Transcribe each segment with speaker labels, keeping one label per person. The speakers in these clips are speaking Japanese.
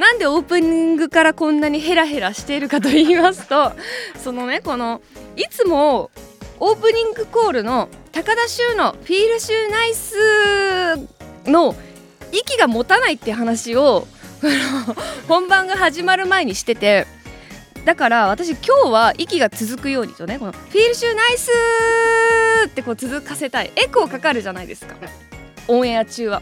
Speaker 1: なんでオープニングからこんなにヘラヘラしているかと言いますとそのねこのいつもオープニングコールの高田修のフィールシューナイスの息が持たないって話を 本番が始まる前にしててだから私今日は息が続くようにとねこの「フィールシューナイス!」ってこう続かせたいエコーかかるじゃないですかオンエア中は。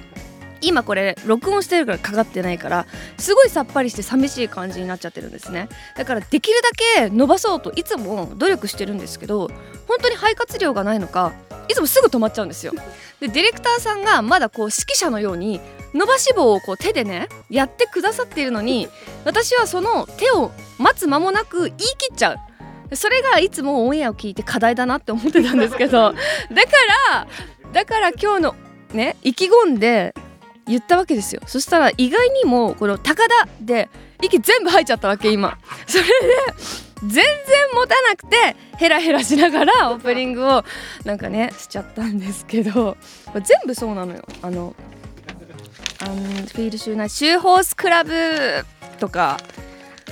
Speaker 1: 今これ録音してるからかかってないからすごいさっぱりして寂しい感じになっちゃってるんですね。だからできるだけ伸ばそうといつも努力してるんですけど本当に肺活量がないのかいつもすぐ止まっちゃうんですよ。でディレクターさんがまだこう指揮者のように伸ばし棒をこう手でねやってくださっているのに私はその手を待つ間もなく言い切っちゃう。それがいつもオンエアを聞いて課題だなって思ってたんですけど。だからだから今日のね意気込んで言ったわけですよ。そしたら意外にもこの高田で息全部吐いちゃったわけ今。それで全然持たなくてヘラヘラしながらオープニングをなんかねしちゃったんですけど全部そうなのよ。あのあのフィールシューナシューホースクラブとか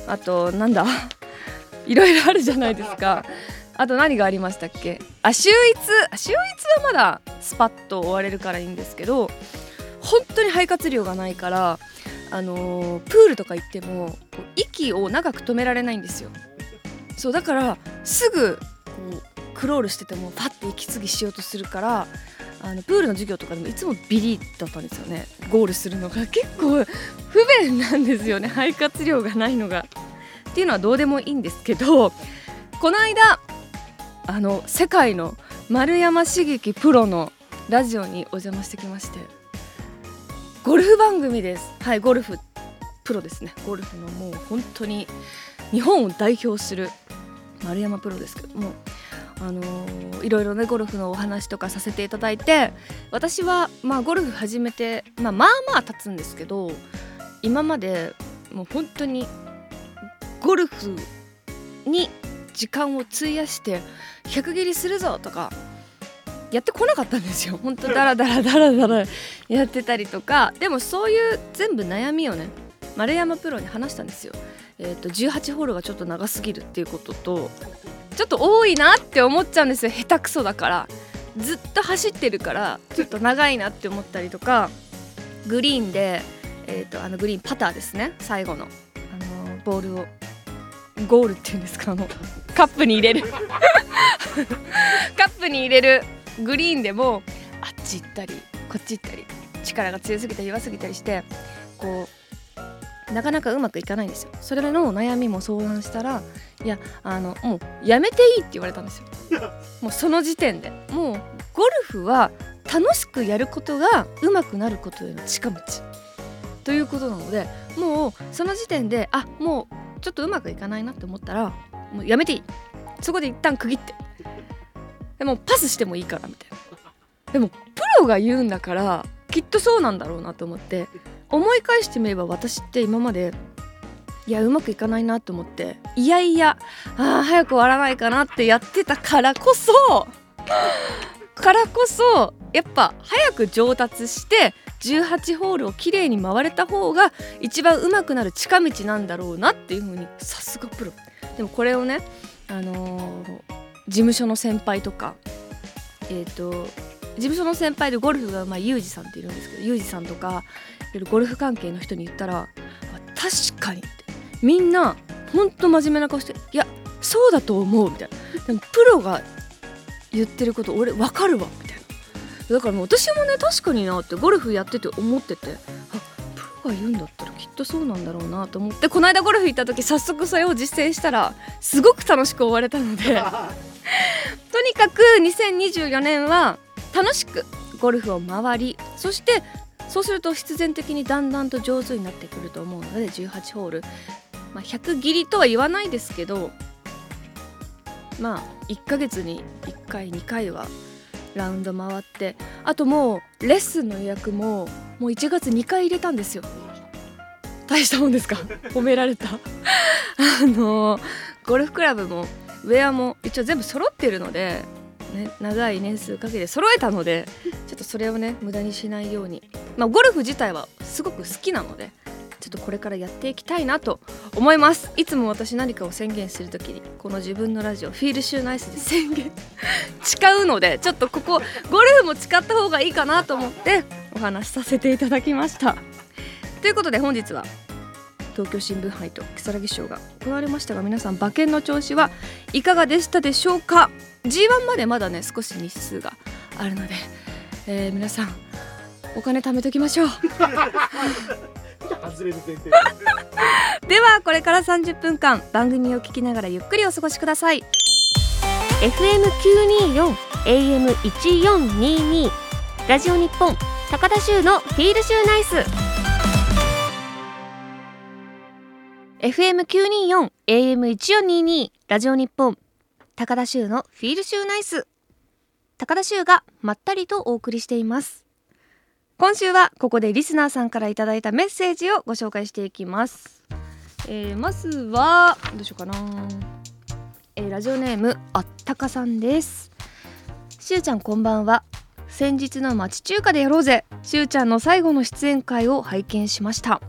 Speaker 1: あとなんだいろいろあるじゃないですか。あと何がありましたっけ？あ秀逸。秀逸はまだスパッと終われるからいいんですけど本当に肺活量がないからあのー、プールとか行っても息を長く止められないんですよ。そうだからすぐこうクロールしててもパッて息継ぎしようとするからあのプールの授業とかでもいつもビリだったんですよね。ゴールするのが。結構不便なんですよね。肺活量がないのが。っていうのはどうでもいいんですけどこの間あの世界の丸山茂樹プロのラジオにお邪魔してきまして。ゴルフ番組です。はいゴルフプロですね。ゴルフのもう本当に日本を代表する丸山プロですけどもあのー、いろいろねゴルフのお話とかさせていただいて私はまあゴルフ始めて、まあ、まあまあ経つんですけど今までもう本当にゴルフに時間を費やして100切りするぞとかやってこなかったんですよ。本当ダラダラダラダラやってたりとか。でもそういう全部悩みをね丸山プロに話したんですよ。えーと、18ホールがちょっと長すぎるっていうこととちょっと多いなって思っちゃうんですよ。下手くそだから。ずっと走ってるからちょっと長いなって思ったりとか。グリーンで、えーと、あのグリーンパターですね。最後の、あのボールを。ゴールっていうんですかあのカップに入れる。カップに入れる。グリーンでもあっち行ったりこっち行ったり力が強すぎたり弱すぎたりしてこうなかなかうまくいかないんですよ。それの悩みも相談したらいやあのもうやめていいって言われたんですよ。もうその時点で。もうゴルフは楽しくやることが上手くなることへの近道。ということなのでもうその時点であもうちょっとうまくいかないなって思ったらもうやめていい。そこで一旦区切ってでもパスしてもいいからみたいな。でもプロが言うんだからきっとそうなんだろうなと思って思い返してみれば私って今までいやうまくいかないなと思っていやいやあ早く終わらないかなってやってたからこそからこそやっぱ早く上達して18ホールをきれいに回れた方が一番上手くなる近道なんだろうなっていう風にさすがプロ。でもこれをねあのー事務所の先輩とかえっ、ー、と事務所の先輩でゴルフがうまあユージさんっているんですけどユージさんとかゴルフ関係の人に言ったら確かにって。みんなほんと真面目な顔していやそうだと思うみたいな。でもプロが言ってること俺分かるわみたいな。だからもう私もね確かになってゴルフやってて思っててあプロが言うんだったらきっとそうなんだろうなと思ってこの間ゴルフ行った時早速それを実践したらすごく楽しく終われたので にかく2024年は楽しくゴルフを回りそしてそうすると必然的にだんだんと上手になってくると思うので18ホール。まあ、100切りとは言わないですけどまあ1ヶ月に1回2回はラウンド回ってあともうレッスンの予約ももう1月2回入れたんですよ。大したもんですか？褒められた。あのゴルフクラブもウェアも一応全部揃ってるので、ね、長い年数かけて揃えたので ちょっとそれをね無駄にしないように、まあ、ゴルフ自体はすごく好きなのでちょっとこれからやっていきたいなと思います。いつも私何かを宣言するときにこの自分のラジオフィールシューナイスで宣言 誓うのでちょっとここゴルフも誓った方がいいかなと思ってお話しさせていただきました。ということで本日は東京新聞杯と木更木賞が行われましたが皆さん馬券の調子はいかがでしたでしょうか？G1 までまだね少し日数があるので、えー、皆さんお金貯めときましょう。ではこれから30分間番組を聞きながらゆっくりお過ごしください。
Speaker 2: FM924 AM1422 ラジオ日本高田州のフィールシューナイス
Speaker 1: FM924 AM1422 ラジオ日本。高田州のフィールシューナイス。高田州がまったりとお送りしています。今週はここでリスナーさんからいただいたメッセージをご紹介していきます、えー、まずはどうしようかな、えー、ラジオネームあったかさんです。しゅうちゃんこんばんは。先日の町中華でやろうぜ。しゅうちゃんの最後の出演会を拝見しました。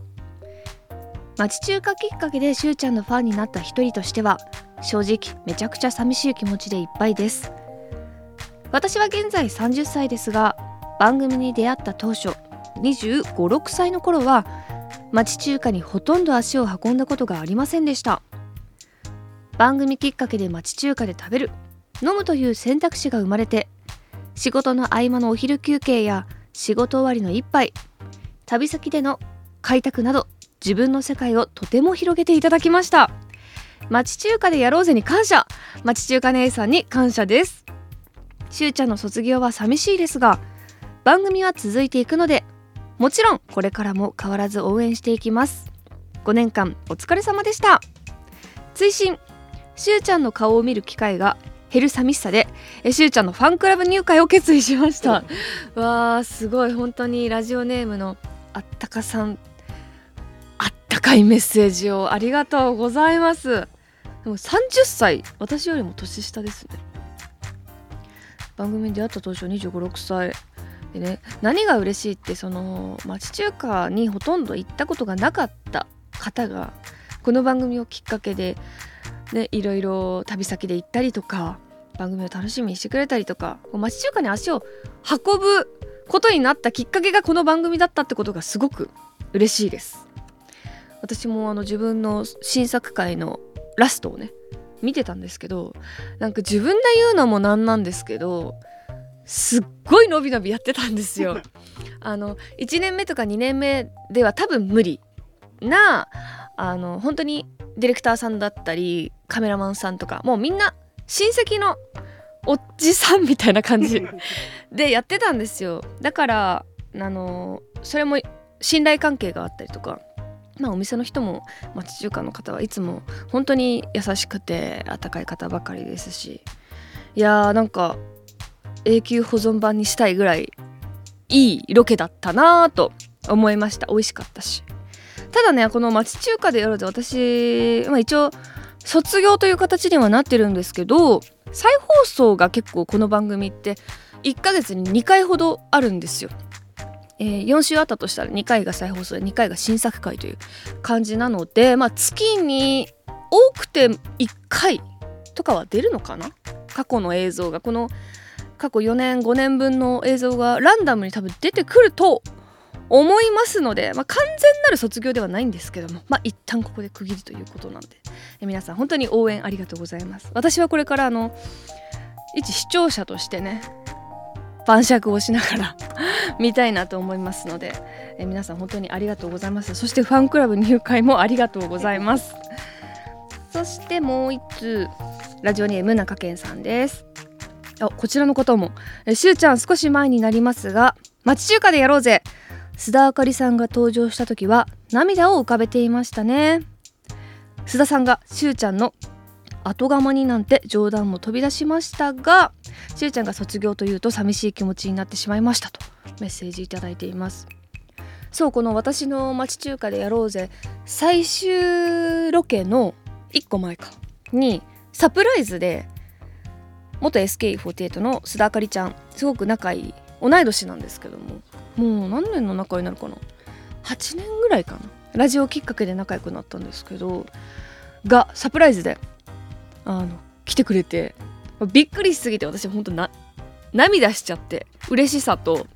Speaker 1: 町中華きっかけでしゅうちゃんのファンになった一人としては正直めちゃくちゃ寂しい気持ちでいっぱいです。私は現在30歳ですが番組に出会った当初2 5 6歳の頃は町中華にほとんど足を運んだことがありませんでした。番組きっかけで町中華で食べる飲むという選択肢が生まれて仕事の合間のお昼休憩や仕事終わりの一杯旅先での開拓など自分の世界をとても広げていただきました。町中華でやろうぜに感謝。町中華姉さんに感謝です。しゅうちゃんの卒業は寂しいですが番組は続いていくのでもちろんこれからも変わらず応援していきます。5年間お疲れ様でした。追伸。しゅうちゃんの顔を見る機会が減る寂しさでえしゅうちゃんのファンクラブ入会を決意しました。わーすごい。本当にラジオネームのあったかさんあったかいメッセージをありがとうございますでも30歳私よりも年下ですね番組に出会った当初2 5 6歳でね何が嬉しいってその町中華にほとんど行ったことがなかった方がこの番組をきっかけで、ね、いろいろ旅先で行ったりとか番組を楽しみにしてくれたりとか町中華に足を運ぶことになったきっかけがこの番組だったってことがすごく嬉しいです私もあの自分の新作回のラストをね見てたんですけどなんか自分で言うのもなんなんですけどすっごい伸び伸びやってたんですよ。あの1年目とか2年目では多分無理なあの本当にディレクターさんだったりカメラマンさんとかもうみんな親戚のおじさんみたいな感じ でやってたんですよだからあのそれも信頼関係があったりとかまあお店の人も町中華の方はいつも本当に優しくて温かい方ばかりですしいやーなんか永久保存版にしたいぐらいいいロケだったなと思いました美味しかったしただねこの町中華でやると私、まあ、一応卒業という形にはなってるんですけど再放送が結構この番組って1ヶ月に2回ほどあるんですよ。えー、4週あったとしたら2回が再放送で2回が新作回という感じなので、まあ、月に多くて1回とかは出るのかな？過去の映像が。この過去4年5年分の映像がランダムに多分出てくると思いますので、まあ、完全なる卒業ではないんですけどもまあ一旦ここで区切りということなんで。皆さん本当に応援ありがとうございます。私はこれからあの一視聴者としてね晩酌をしながら 見たいなと思いますのでえ皆さん本当にありがとうございます。そしてファンクラブ入会もありがとうございます。そしてもう一通ラジオネーム中堅さんです。あこちらの方も。えしゅうちゃん少し前になりますが町中華でやろうぜ。須田あかりさんが登場した時は涙を浮かべていましたね。須田さんがしゅうちゃんの後釜になんて冗談も飛び出しましたがしゅうちゃんが卒業というと寂しい気持ちになってしまいましたとメッセージいただいています。そうこの私の町中華でやろうぜ。最終ロケの1個前かにサプライズで元 SK48 の須田あかりちゃんすごく仲いい同い年なんですけどももう何年の仲になるかな。8年ぐらいかな。ラジオきっかけで仲良くなったんですけどがサプライズであの来てくれてびっくりしすぎて私ほんとな涙しちゃって嬉しさと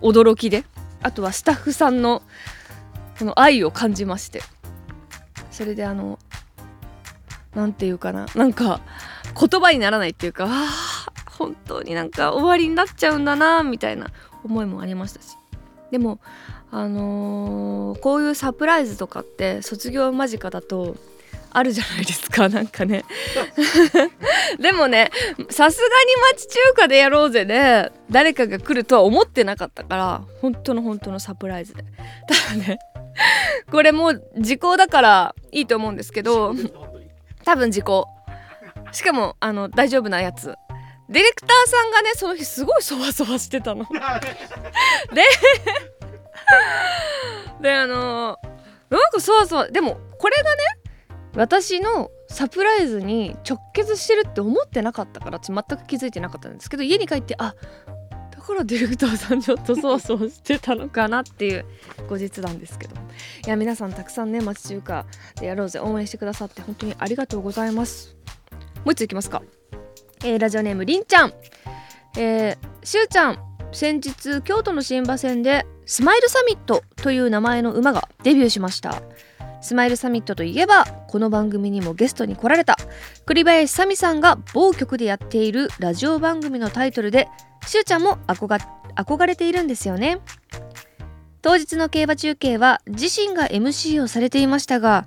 Speaker 1: 驚きであとはスタッフさんのこの愛を感じましてそれであの何て言うかななんか言葉にならないっていうかあ本当になんか終わりになっちゃうんだなみたいな思いもありましたし。でもあのー、こういうサプライズとかって卒業間近だとあるじゃないですか なんかね。でもねさすがに町中華でやろうぜで誰かが来るとは思ってなかったから本当の本当のサプライズで。ただねこれもう時効だからいいと思うんですけど多分時効。しかもあの大丈夫なやつ。ディレクターさんがねその日すごいそわそわしてたの。でであのなんかそわそわでもこれがね私のサプライズに直結してるって思ってなかったから全く気づいてなかったんですけど家に帰ってあだからディレクターさんちょっとそわそわしてたのかなっていう後日なんですけど。いや皆さんたくさんね町中華でやろうぜ。応援してくださって本当にありがとうございます。もう一ついきますか、えー、ラジオネームりんちゃん。えー、しゅうちゃん先日京都の新馬戦でスマイルサミットという名前の馬がデビューしました。スマイルサミットといえばこの番組にもゲストに来られた。栗林さみさんが某局でやっているラジオ番組のタイトルでしゅうちゃんも憧れているんですよね。当日の競馬中継は自身が MC をされていましたが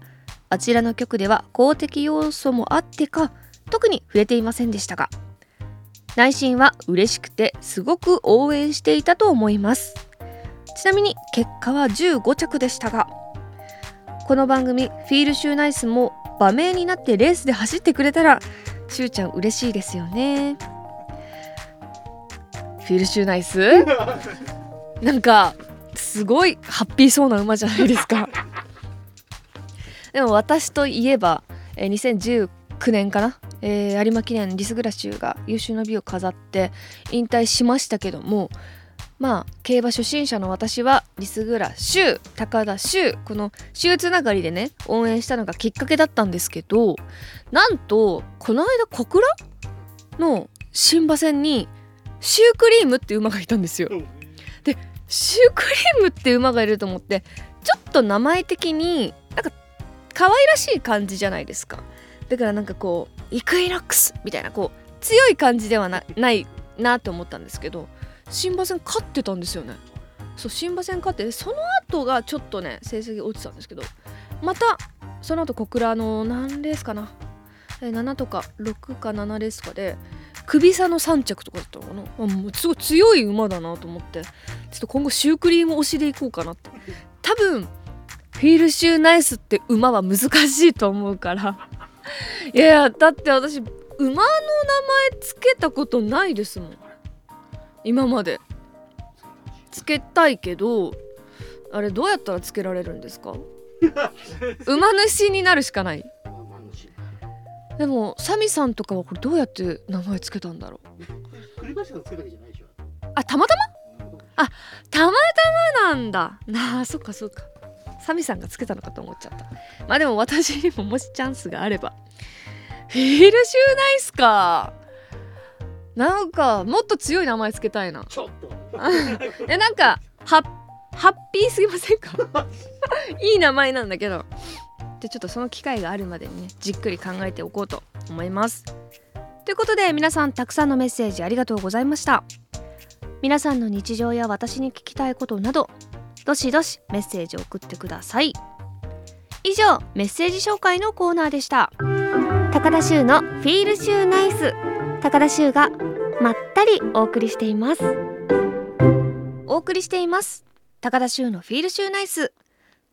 Speaker 1: あちらの局では公的要素もあってか特に触れていませんでしたが。内心は嬉しくてすごく応援していたと思います。ちなみに結果は15着でしたがこの番組「フィールシューナイス」も場面になってレースで走ってくれたらしゅうちゃん嬉しいですよね。フィールシューナイス？なんかすごいハッピーそうな馬じゃないですか。でも私といえば、え2019年かな？えー、有馬記念リスグラシュが優秀の美を飾って引退しましたけどもまあ競馬初心者の私はリスグラシュ高田シュこのシュつながりでね応援したのがきっかけだったんですけどなんとこの間小倉の新馬戦にシュークリームって馬がいたんですよ。でシュークリームって馬がいると思ってちょっと名前的になんか可愛らしい感じじゃないですか。だからなんかこうイクイノックスみたいなこう強い感じではないなって思ったんですけど新馬戦勝ってたんですよね。そう新馬戦勝ってその後がちょっとね成績落ちたんですけどまたその後小倉の何レースかな。7とか6か7レースかで首差の3着とかだったのかな。あもうすごい強い馬だなと思って。ちょっと今後シュークリーム推しでいこうかなって。多分フィールシューナイスって馬は難しいと思うから。いやだって私馬の名前つけたことないですもん。今まで。つけたいけどあれどうやったらつけられるんですか？馬主になるしかない。でもサミさんとかはこれどうやって名前つけたんだろう？あたまたま？あたまたまなんだ。なあそっかそっか。サミさんがつけたのかと思っちゃった。まあでも私にももしチャンスがあれば。フィールシューナイスかなんかもっと強い名前つけたいな。ちょっと。えなんかハハッピーすぎませんか？いい名前なんだけど。でちょっとその機会があるまでにねじっくり考えておこうと思います。ということで皆さんたくさんのメッセージありがとうございました。皆さんの日常や私に聞きたいことなどどしどしメッセージを送ってください。以上メッセージ紹介のコーナーでした。
Speaker 2: 高田修のフィールシューナイス高田修がまったりお送りしています。
Speaker 1: お送りしています。高田修のフィールシューナイス。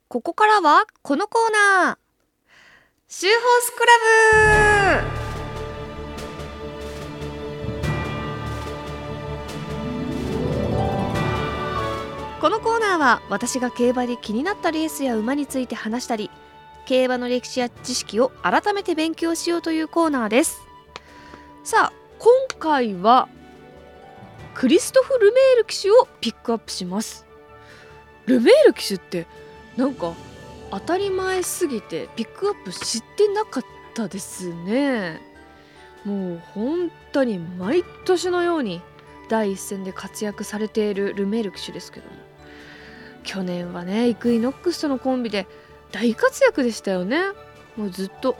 Speaker 1: ここからはこのコーナー。シューホースクラブ。このコーナーは私が競馬で気になったレースや馬について話したり競馬の歴史や知識を改めて勉強しようというコーナーです。さあ今回はクリストフ・ルメール騎手をピックアップします。ルメール騎手ってなんか当たり前すぎてピックアップ知ってなかったですね。もう本当に毎年のように第一線で活躍されているルメール騎手ですけども。去年はねイクイノックスとのコンビで大活躍でしたよね。もうずっと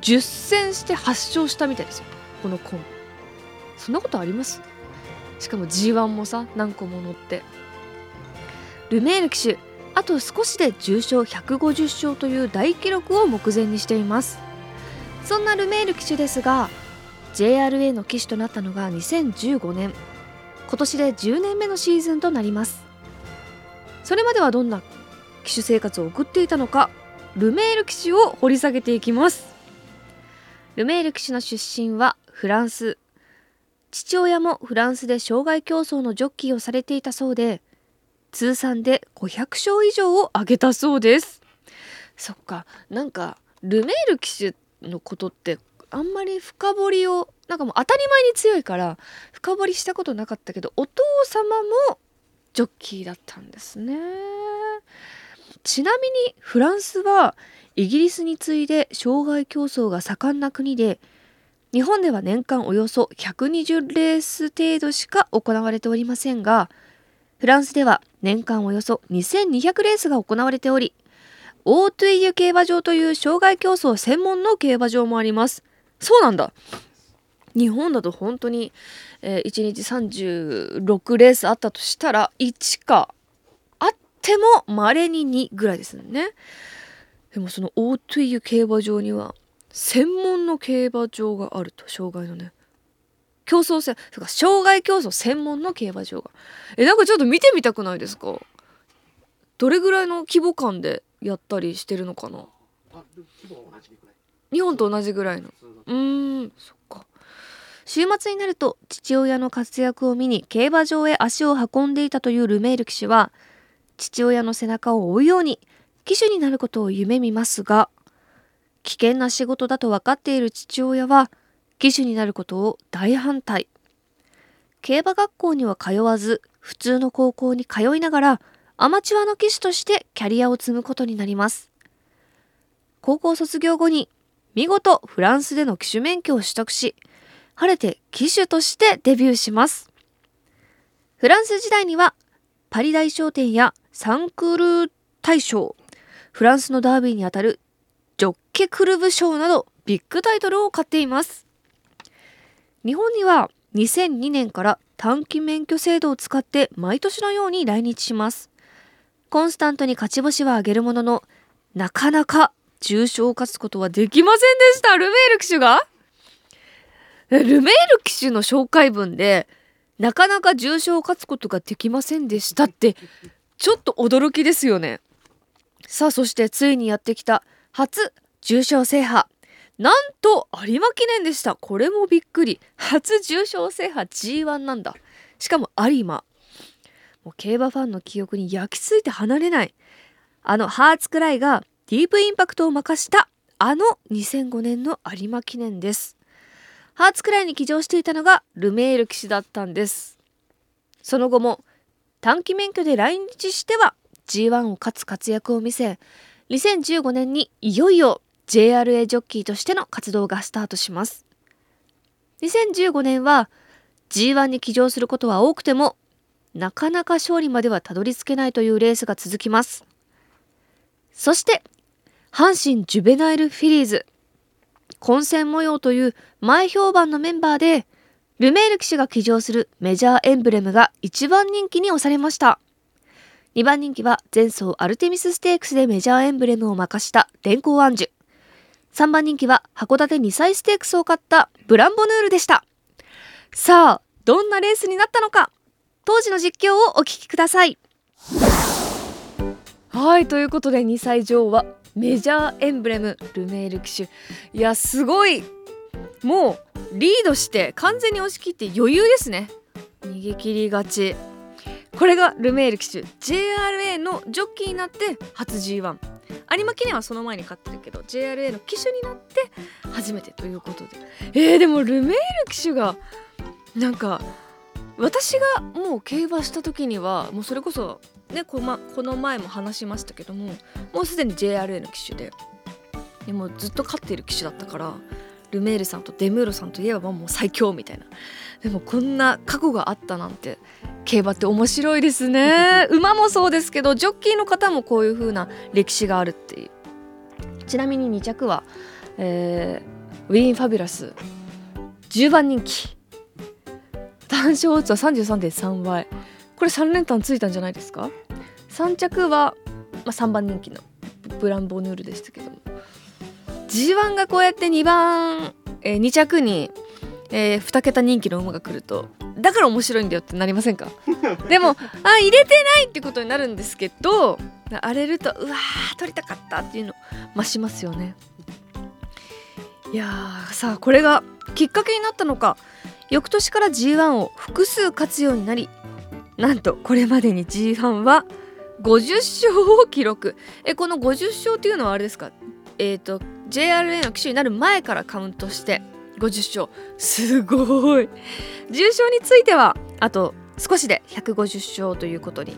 Speaker 1: 10戦して8勝したみたいですよ。このコン。そんなことあります？しかも G1 もさ何個も乗って。ルメール騎手。あと少しで重賞150勝という大記録を目前にしています。そんなルメール騎手ですが JRA の騎手となったのが2015年。今年で10年目のシーズンとなります。それまではどんな騎手生活を送っていたのかルメール騎手を掘り下げていきます。ルメール騎手の出身はフランス。父親もフランスで障害競争のジョッキーをされていたそうで通算で500勝以上を挙げたそうです。そっか。なんかルメール騎手のことってあんまり深掘りをなんかもう当たり前に強いから深掘りしたことなかったけどお父様もジョッキーだったんですね。ちなみにフランスはイギリスに次いで障害競争が盛んな国で日本では年間およそ120レース程度しか行われておりませんがフランスでは年間およそ2200レースが行われておりオートゥイユ競馬場という障害競争専門の競馬場もあります。そうなんだ。日本だと本当に、えー、1日36レースあったとしたら1かあっても稀に2ぐらいですね。でもそのオートゥイユ競馬場には専門の競馬場があると障害のね。競争戦そか障害競争専門の競馬場が。えなんかちょっと見てみたくないですか？どれぐらいの規模感でやったりしてるのかな？日本と同じぐらいの。うんそっか。週末になると父親の活躍を見に競馬場へ足を運んでいたというルメール騎手は父親の背中を追うように騎手になることを夢見ますが危険な仕事だと分かっている父親は騎手になることを大反対。競馬学校には通わず普通の高校に通いながらアマチュアの騎手としてキャリアを積むことになります。高校卒業後に見事フランスでの騎手免許を取得し晴れて騎手としてデビューします。フランス時代にはパリ大商店やサンクルー大賞フランスのダービーにあたるジョッケクルブ賞などビッグタイトルを買っています。日本には2002年から短期免許制度を使って毎年のように来日します。コンスタントに勝ち星は上げるもののなかなか重賞を勝つことはできませんでした。ルメール騎手が？ルメール騎手の紹介文でなかなか重賞を勝つことができませんでしたってちょっと驚きですよね。さあそしてついにやってきた初重賞制覇。なんと有馬記念でした。これもびっくり。初重賞制覇。G1 なんだ。しかも有馬。もう競馬ファンの記憶に焼き付いて離れない。あのハーツクライがディープインパクトを任したあの2005年の有馬記念です。ハーツクライに騎乗していたのがルメール騎士だったんです。その後も短期免許で来日しては G1 を勝つ活躍を見せ2015年にいよいよ JRA ジョッキーとしての活動がスタートします。2015年は G1 に騎乗することは多くてもなかなか勝利まではたどり着けないというレースが続きます。そして阪神ジュベナイルフィリーズ混戦模様という前評判のメンバーでルメール騎手が騎乗するメジャーエンブレムが1番人気に押されました。2番人気は前走アルテミスステークスでメジャーエンブレムを任した電光アンジュ3番人気は函館2歳ステークスを勝ったブランボヌールでした。さあどんなレースになったのか。当時の実況をお聞きください。はいということで2歳女王はメジャーエンブレムルメール騎手。いやすごい。もうリードして完全に押し切って余裕ですね。逃げ切り勝ち。これがルメール騎手 JRA のジョッキーになって初 G1 有馬記念はその前に勝ってるけど JRA の騎手になって初めてということで。えー、でもルメール騎手がなんか私がもう競馬した時にはもうそれこそねこ,、ま、この前も話しましたけどももうすでに JRA の騎手ででもずっと勝っている騎手だったからルメールさんとデムーロさんといえばもう最強みたいな。でもこんな過去があったなんて競馬って面白いですね。馬もそうですけどジョッキーの方もこういう風な歴史があるっていう。ちなみに2着は、えー、ウィーン・ファビュラス。10番人気。単勝オッズは33.3倍。これ3連単ついたんじゃないですか？3着は、まあ、3番人気のブランボヌールでしたけども。G1 がこうやって2番、えー、2着に、えー、2桁人気の馬が来るとだから面白いんだよってなりませんか？でもあ入れてないってことになるんですけど荒れるとうわー取りたかったっていうの増しますよね。いやーさあこれがきっかけになったのか。翌年から G1 を複数勝つようになりなんとこれまでに G1 は50勝を記録。えこの50勝っていうのはあれですか？えっ、ー、と JRA の騎手になる前からカウントして50勝すごい。重賞についてはあと少しで150勝ということに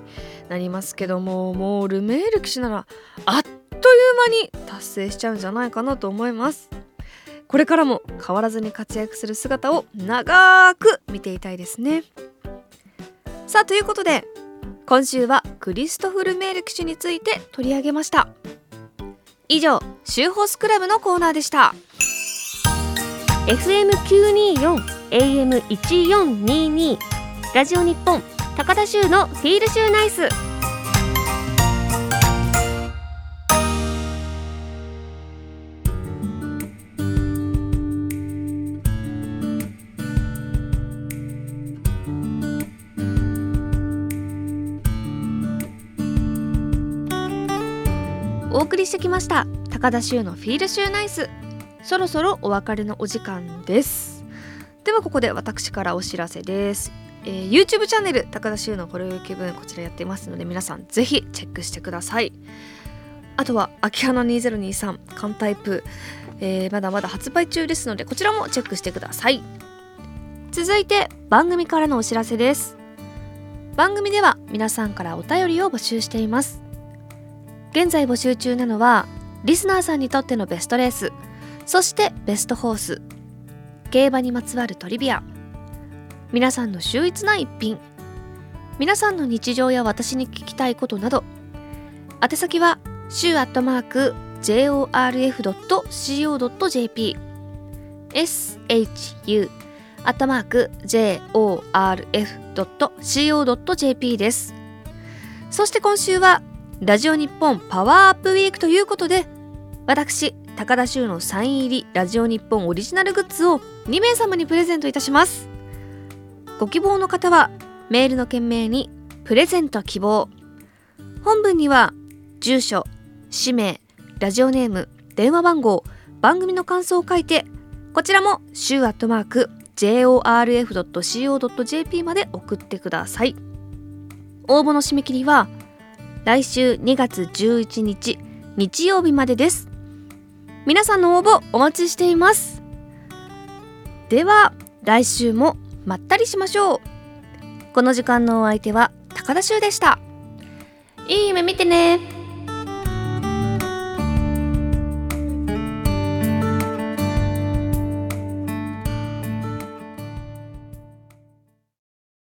Speaker 1: なりますけどももうルメール騎手ならあっという間に達成しちゃうんじゃないかなと思います。これからも変わらずに活躍する姿を長く見ていたいですね。さあということで今週はクリストフ・ルメール騎手について取り上げました。以上シューホースクラブのコーナーでした。
Speaker 2: FM924 AM1422 ラジオ日本高田州のフィールシューナイス。
Speaker 1: お送りしてきました高田州のフィールシューナイス。そろそろお別れのお時間です。ではここで私からお知らせです、えー、YouTube チャンネル高田修のほろよ気分こちらやってますので皆さんぜひチェックしてください。あとは秋葉の2023缶タイプ、えー、まだまだ発売中ですのでこちらもチェックしてください。続いて番組からのお知らせです。番組では皆さんからお便りを募集しています。現在募集中なのはリスナーさんにとってのベストレース。そしてベストホース。競馬にまつわるトリビア。皆さんの秀逸な一品。皆さんの日常や私に聞きたいことなど。宛先は週アットマーク jorf.co.jp shu アットマーク jorf.co.jp です。そして今週はラジオ日本パワーアップウィークということで私高田修のサイン入りラジオ日本オリジナルグッズを2名様にプレゼントいたします。ご希望の方はメールの件名にプレゼント希望。本文には住所氏名ラジオネーム電話番号番組の感想を書いてこちらも週アットマーク jorf.co.jp まで送ってください。応募の締め切りは来週2月11日日曜日までです。皆さんの応募お待ちしています。では来週もまったりしましょう。この時間のお相手は高田修でした。いい夢見てね。